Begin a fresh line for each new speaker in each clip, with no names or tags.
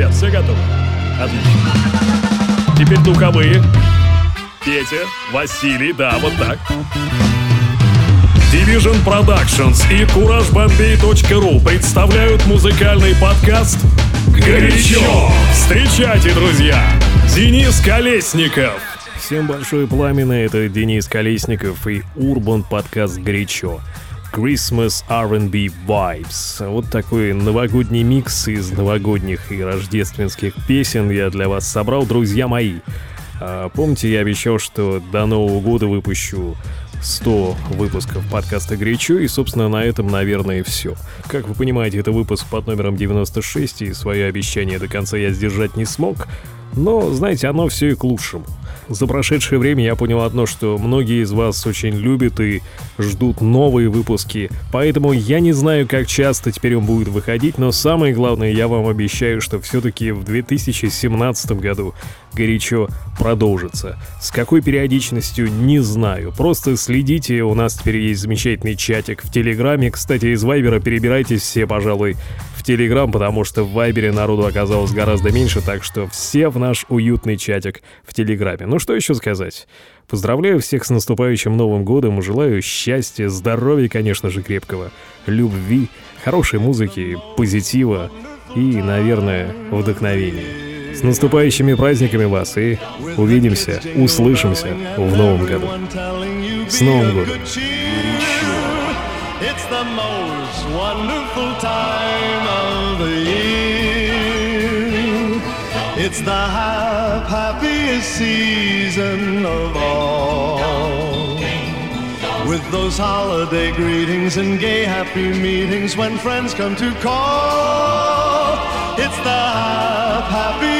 ребят, все готовы? Отлично. Теперь духовые. Петя, Василий, да, вот так. Division Productions и CourageBombay.ru представляют музыкальный подкаст «Горячо». Встречайте, друзья, Денис Колесников. Всем большое пламя, это Денис Колесников и Урбан подкаст «Горячо». Christmas R&B Vibes. Вот такой новогодний микс из новогодних и рождественских песен я для вас собрал, друзья мои. А, помните, я обещал, что до Нового года выпущу 100 выпусков подкаста «Горячо», и, собственно, на этом, наверное, все. Как вы понимаете, это выпуск под номером 96, и свое обещание до конца я сдержать не смог, но, знаете, оно все и к лучшему. За прошедшее время я понял одно, что многие из вас очень любят и ждут новые выпуски, поэтому я не знаю, как часто теперь он будет выходить, но самое главное, я вам обещаю, что все-таки в 2017 году горячо продолжится. С какой периодичностью, не знаю. Просто следите, у нас теперь есть замечательный чатик в Телеграме. Кстати, из Вайбера перебирайтесь все, пожалуй, в Телеграм, потому что в Вайбере народу оказалось гораздо меньше, так что все в наш уютный чатик в Телеграме. Ну что еще сказать? Поздравляю всех с наступающим Новым Годом, желаю счастья, здоровья, конечно же, крепкого, любви, хорошей музыки, позитива и, наверное, вдохновения. С наступающими праздниками вас и увидимся, услышимся в Новом году. С Новым годом! It's the most wonderful time of the year. It's the happiest season of all. With those holiday greetings and gay happy meetings when friends come to call. It's the happiest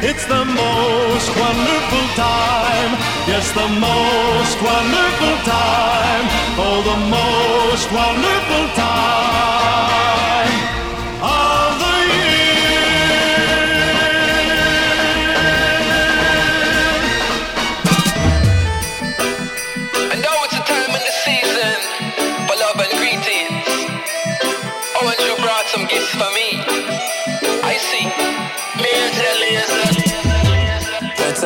It's the most wonderful time. Yes, the most wonderful time. Oh, the most wonderful time.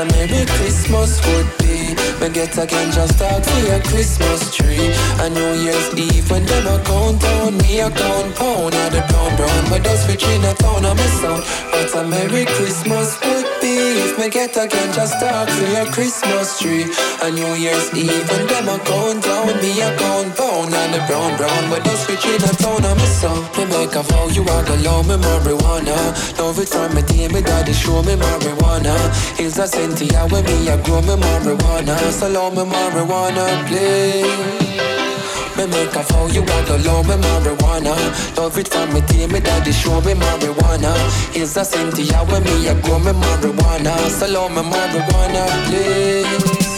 A Merry Christmas would be. We get again just talk for your Christmas tree. A New Year's Eve when them a count down, me a count pound. At the brown brown, those switch in a town my sound. But a Merry Christmas would If me get again just talk to your Christmas tree. A New Year's Eve when them a count down, me a count pound. At the brown brown, but those switch in a town of my sound. Me make a vow, you are the low me marijuana. Love it from me day, me daddy show me marijuana. He's a Cynthia with me, I grow me marijuana. So love me marijuana, please. Me make a vow, you want to love me marijuana. Love it from me day, me daddy show me marijuana. He's a Cynthia with me, I grow me marijuana. So love me marijuana, please.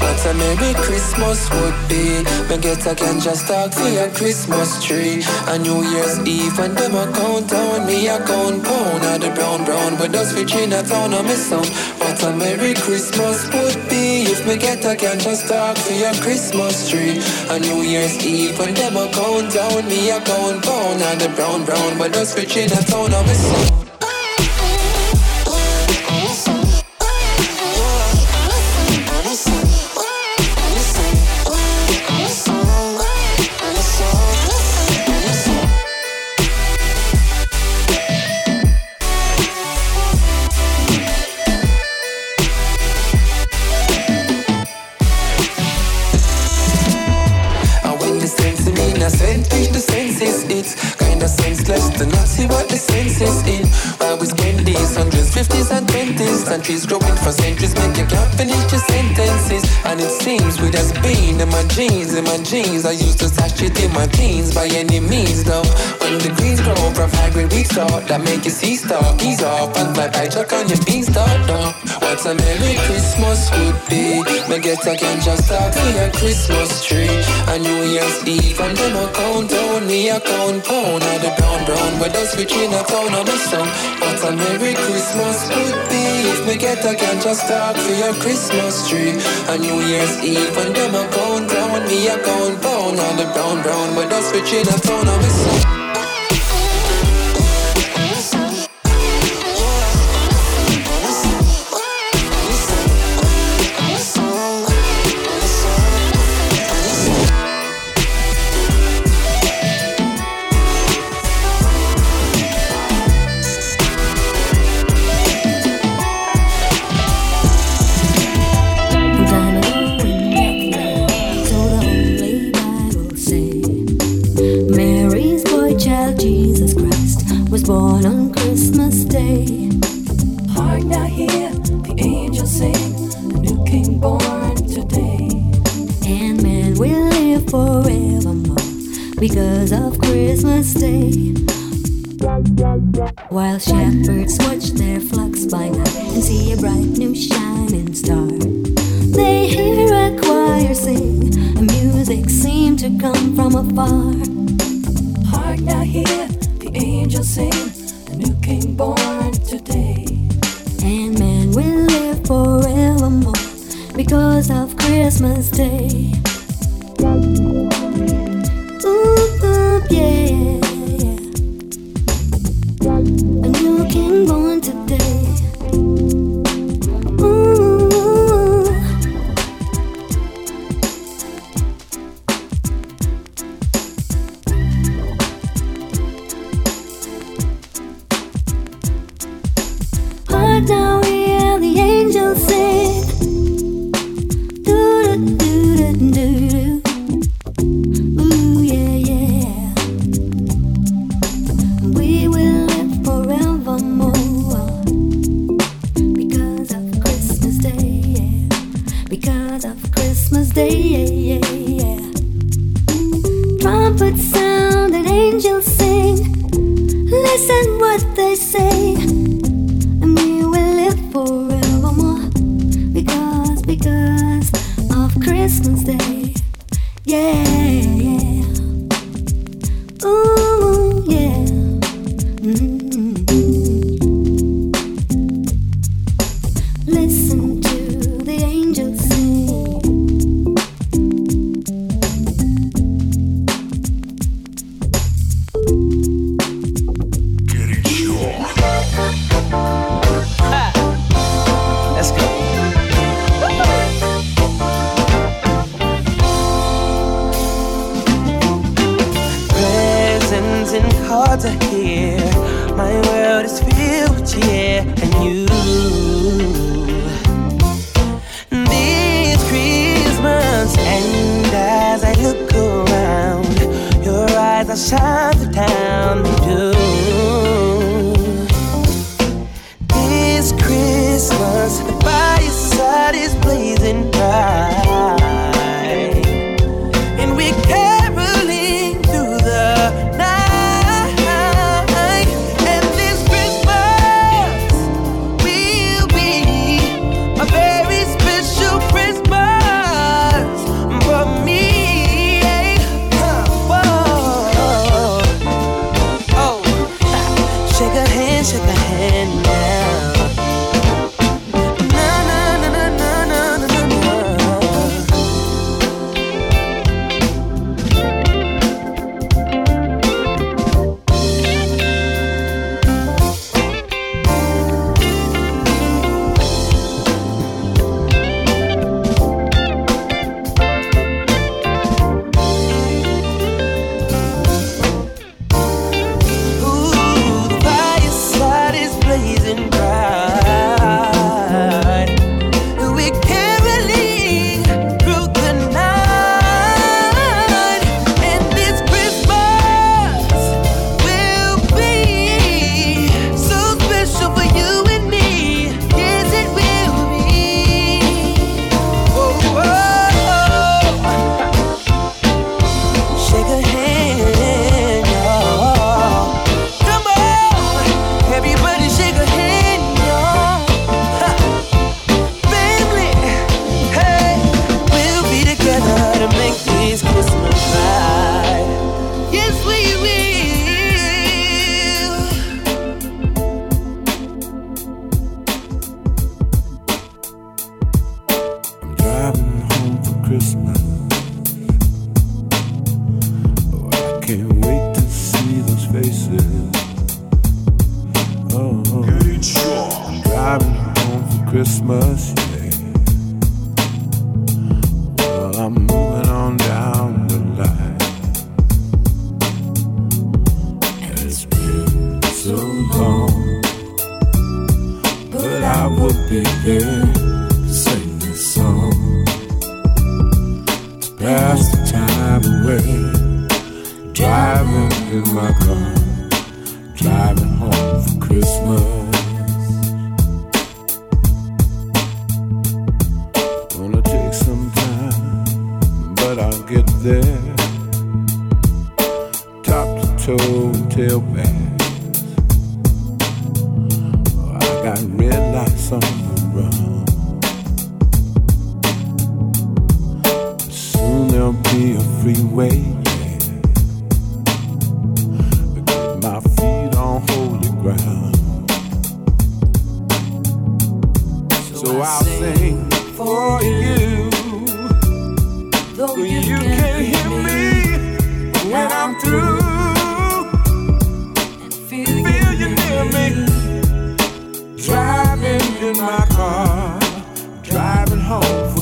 What a Merry Christmas would be. Me get a can just talk for your Christmas tree. A New Year's Eve and them a countdown. Me a count pound of the brown brown. But us for Chinatown on me son. What a Merry Christmas would be. If me get a can just talk to your Christmas tree. A New Year's Eve when them a count down, Me a count pound and the brown brown. But us for Chinatown on me son. countries us being in my jeans, in my jeans. I used to stash it in my teens by any means, though. When the greens grow from grade weed start, that make you see start, ease off, and fly by chuck on your beanstalk, though. What a Merry Christmas would be. Me get a can just talk for your Christmas tree. A New Year's Eve, and then a countdown, me a count pound. At the brown brown, where the switch in a town on the sun. What a Merry Christmas would be. If me get a can just talk for your Christmas tree. A New Year's Eve and them a count down, me a count pound on the brown brown, but that's switching a phone on me side
of the town, they do. so I'll sing for
you. Though you, you can hear me when I'm
through.
Feel you near me.
Driving in my car, driving home.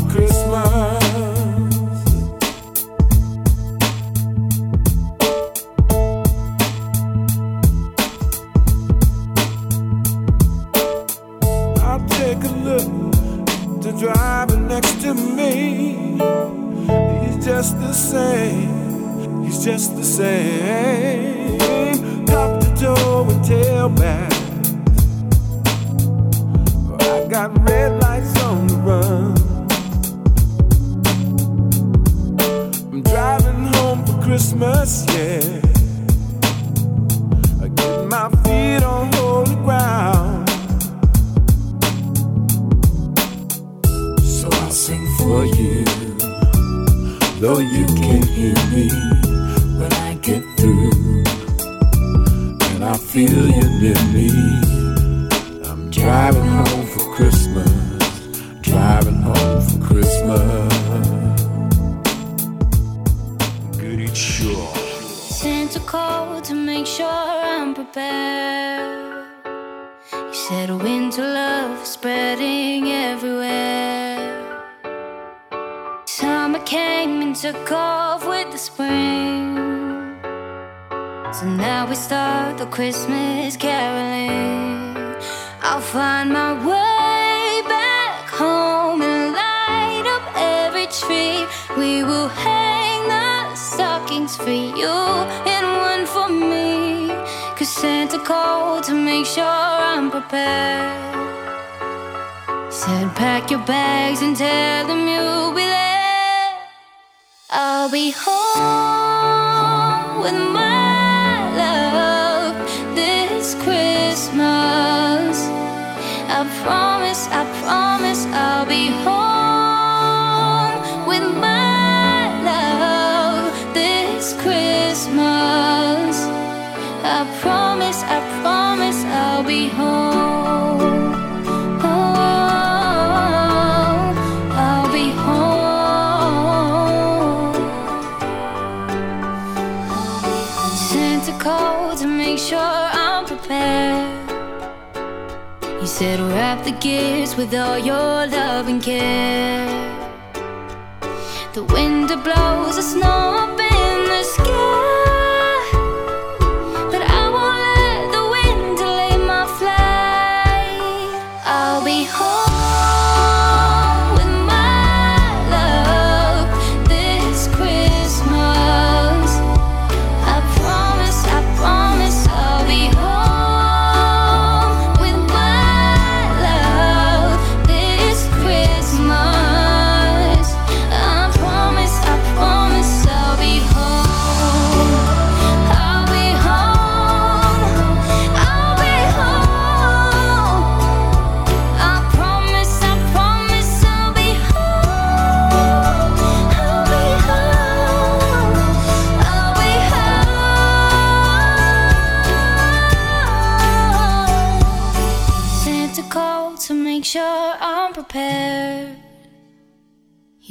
spreading everywhere. Summer came
and took off with the spring. So now we start the Christmas caroling. I'll find my way back home and light up every tree. We will hang the stockings for you and one for me. Cause Santa called to make sure I'm prepared said, Pack your bags and tell them you'll be there. I'll be home
with my love this Christmas. I promise, I promise, I'll be home
with my love this Christmas. I promise, I promise. Said wrap the gifts with all your love and care. The wind blows the snow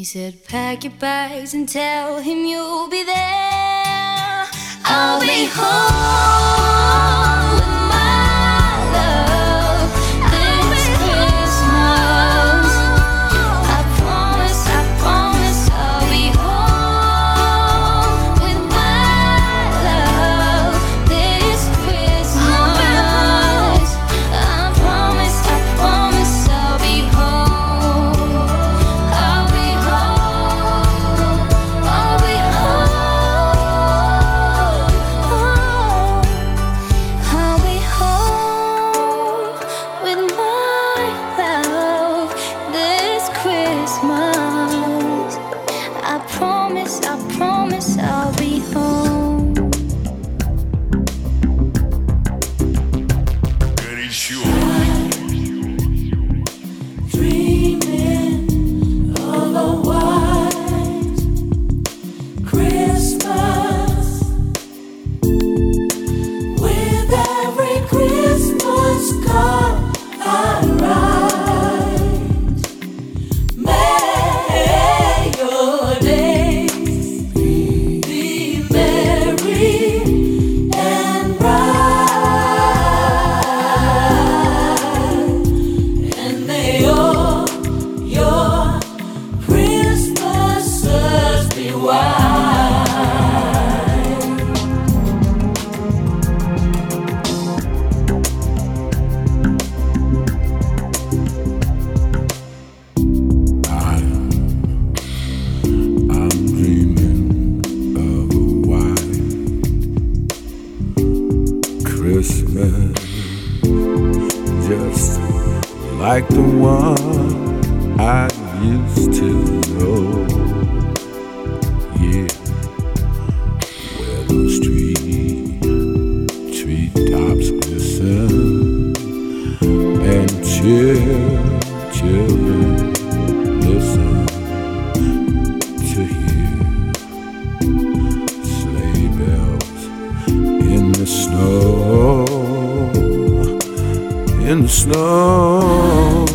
said, Pack your bags and tell him you'll be there. I'll be home. Everybody knows a the and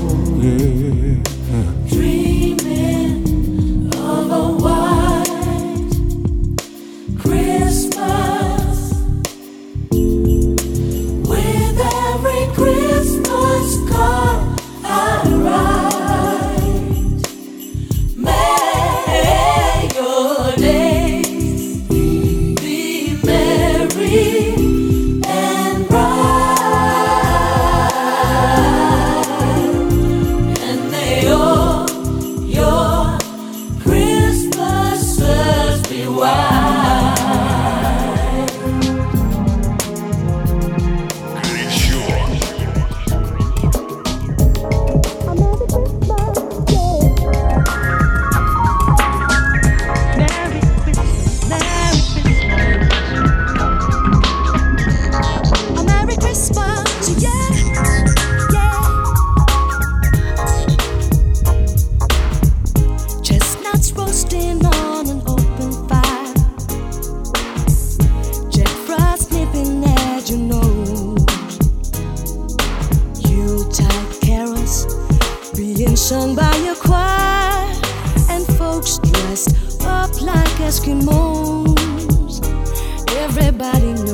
some mistletoe.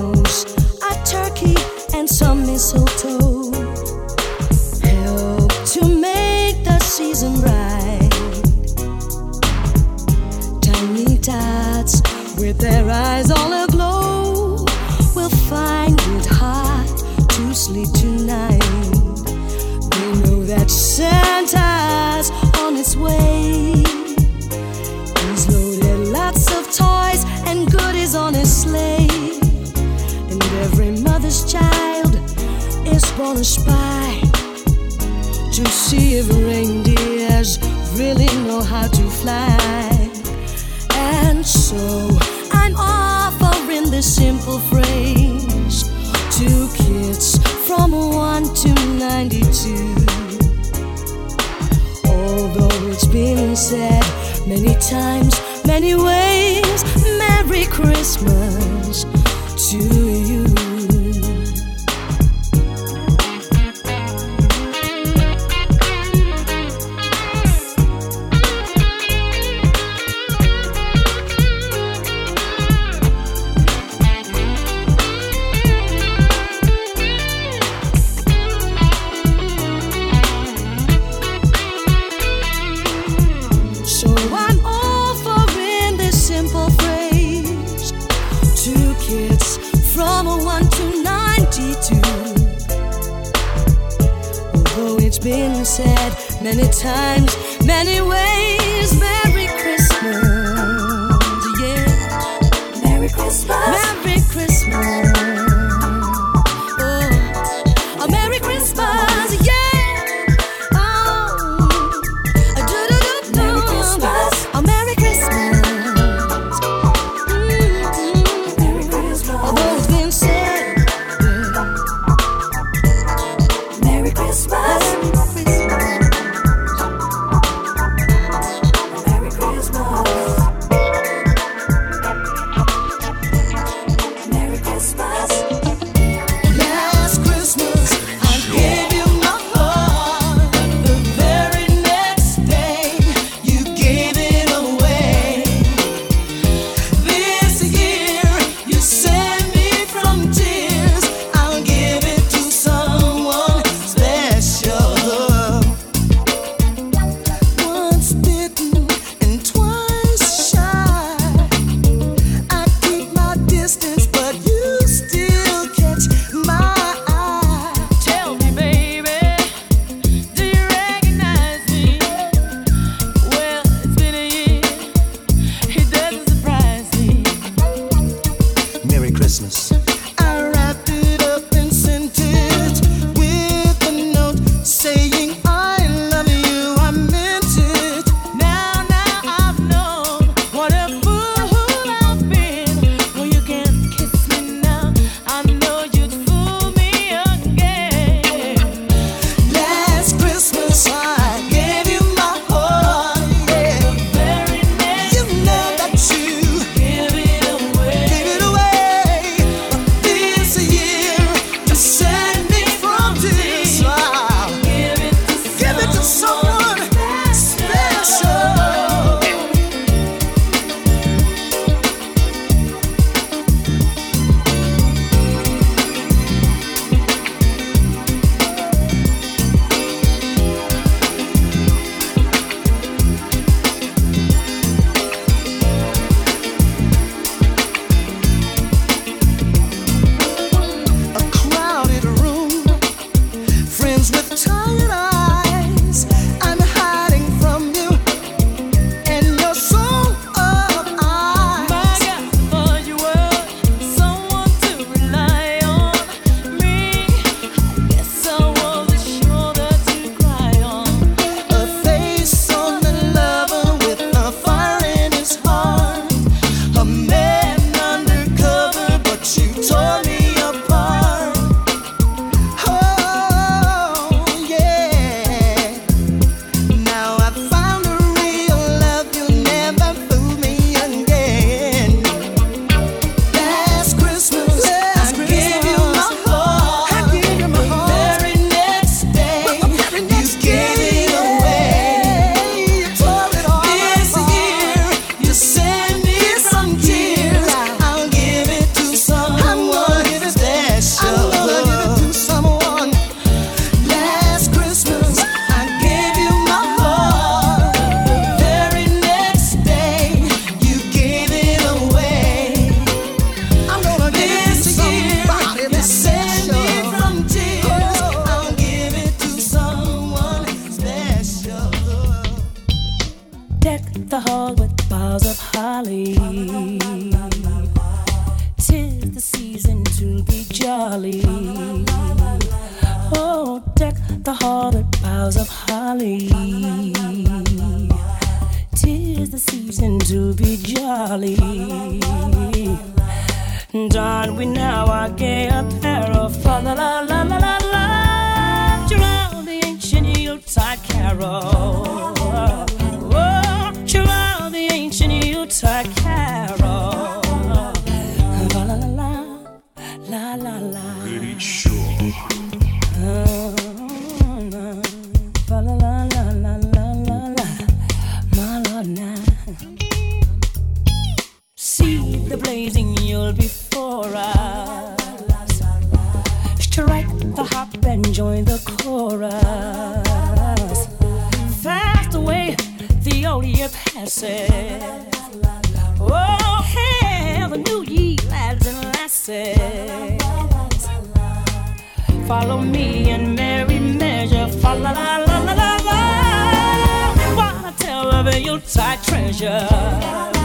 Is born a spy to see if reindeers really know how to fly. And so I'm offering this simple phrase to kids from 1 to 92. Although it's been said many times, many ways, Merry Christmas to many times, many ways. Merry Christmas, yeah.
Merry Christmas.
Merry Christmas.
Year passes. Oh, hail the new ye lads and lasses. Follow me in merry measure. Fa la la la la la la. Tell of a Yuletide treasure.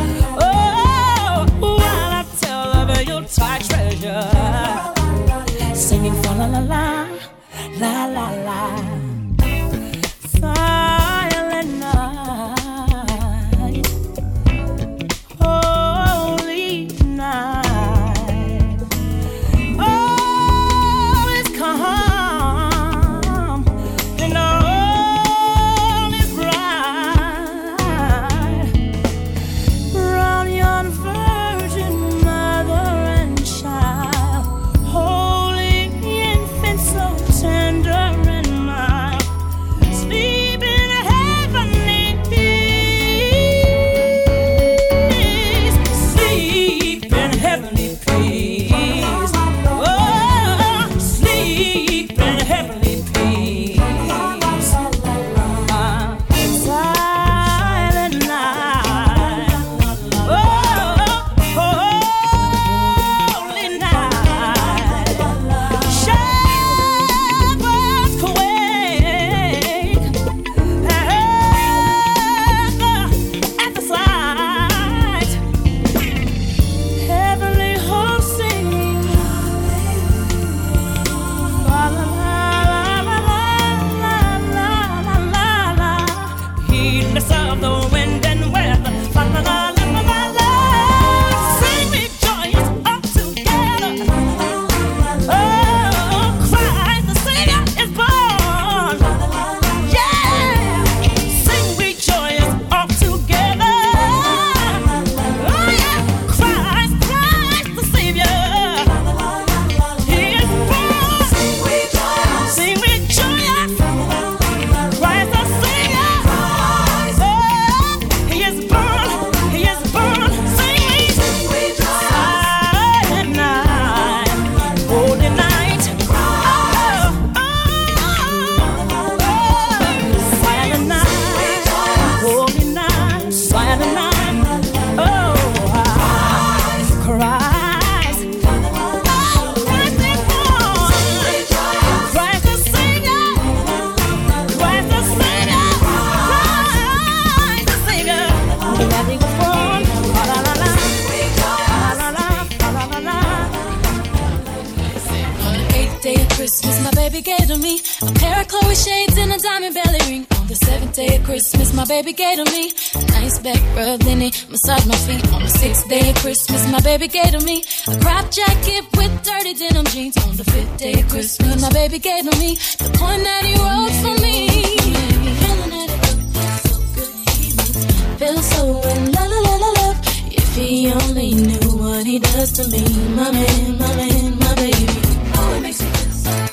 Baby gave to me a pair of Chloe shades and a diamond belly ring. On the seventh day of Christmas, my baby gave to me a nice back rub, then he massaged my feet. On the sixth day of Christmas, my baby gave to me a crop jacket with dirty denim jeans. On the fifth day of Christmas, my baby gave to me the poem that he wrote for me. Feel so in la la la love. If he only knew what he does to me, my man, my man, my baby. Oh, it makes me feel so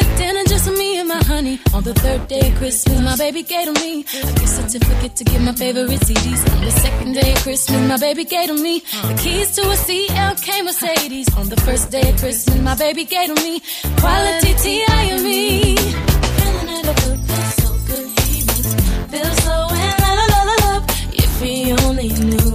me. On the third day of Christmas, my baby gave to me a gift certificate to get my favorite CDs. On the second day of Christmas, my baby gave to me the keys to a CLK Mercedes. On the first day of Christmas, my baby gave to me quality T.I.
Feels so
and
la la la love, If he only knew.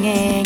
Bells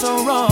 slip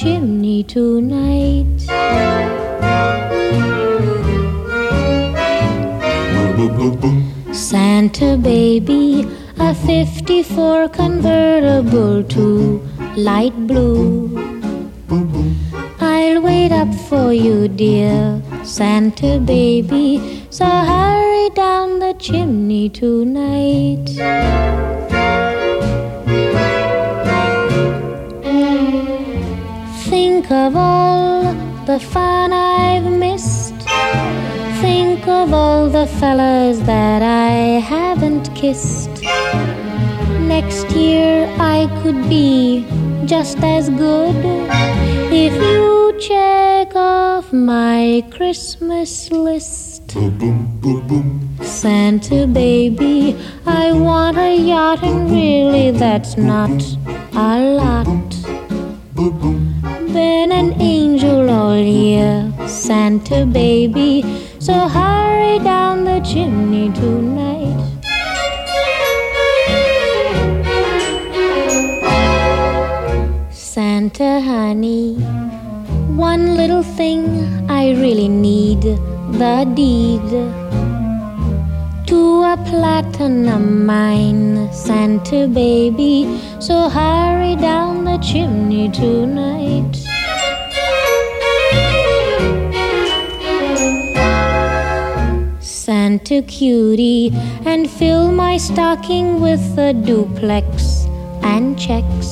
chimney tonight. Santa baby, a 54 convertible to light blue I'll wait up for you, dear Santa baby. So hurry down the chimney tonight. Think of all the fun I've missed. Think of all the fellas that I haven't kissed. Next year I could be just as good if you check off my Christmas list. Santa baby, I want a yacht, and really that's not a lot. Been an angel all year, Santa baby, so hurry down the chimney tonight. Santa honey one little thing I really need the deed to a platinum mine, Santa baby. So hurry down the chimney tonight. Santa cutie, and fill my stocking with a duplex and checks.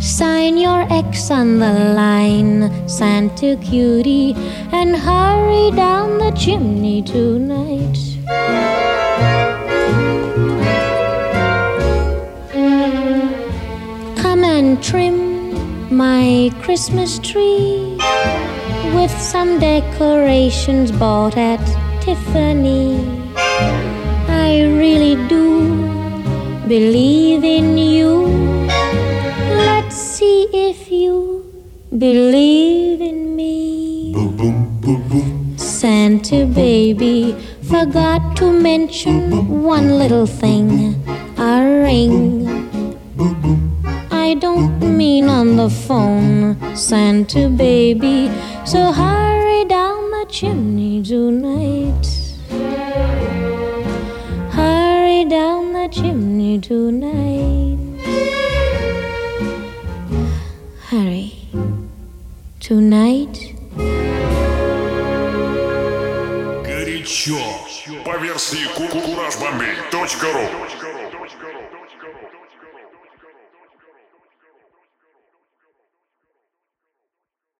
Sign your X on the line, Santa cutie, and hurry down the chimney tonight. Come and trim my Christmas tree with some decorations bought at Tiffany. I really do believe in you Let's see if you believe in me. Santa baby forgot to mention one little thing a ring. I don't mean on the phone, Santa baby. So hurry down the chimney tonight. Hurry down the chimney tonight. Hurry. Tonight.
еще по версии kurajbomb.ru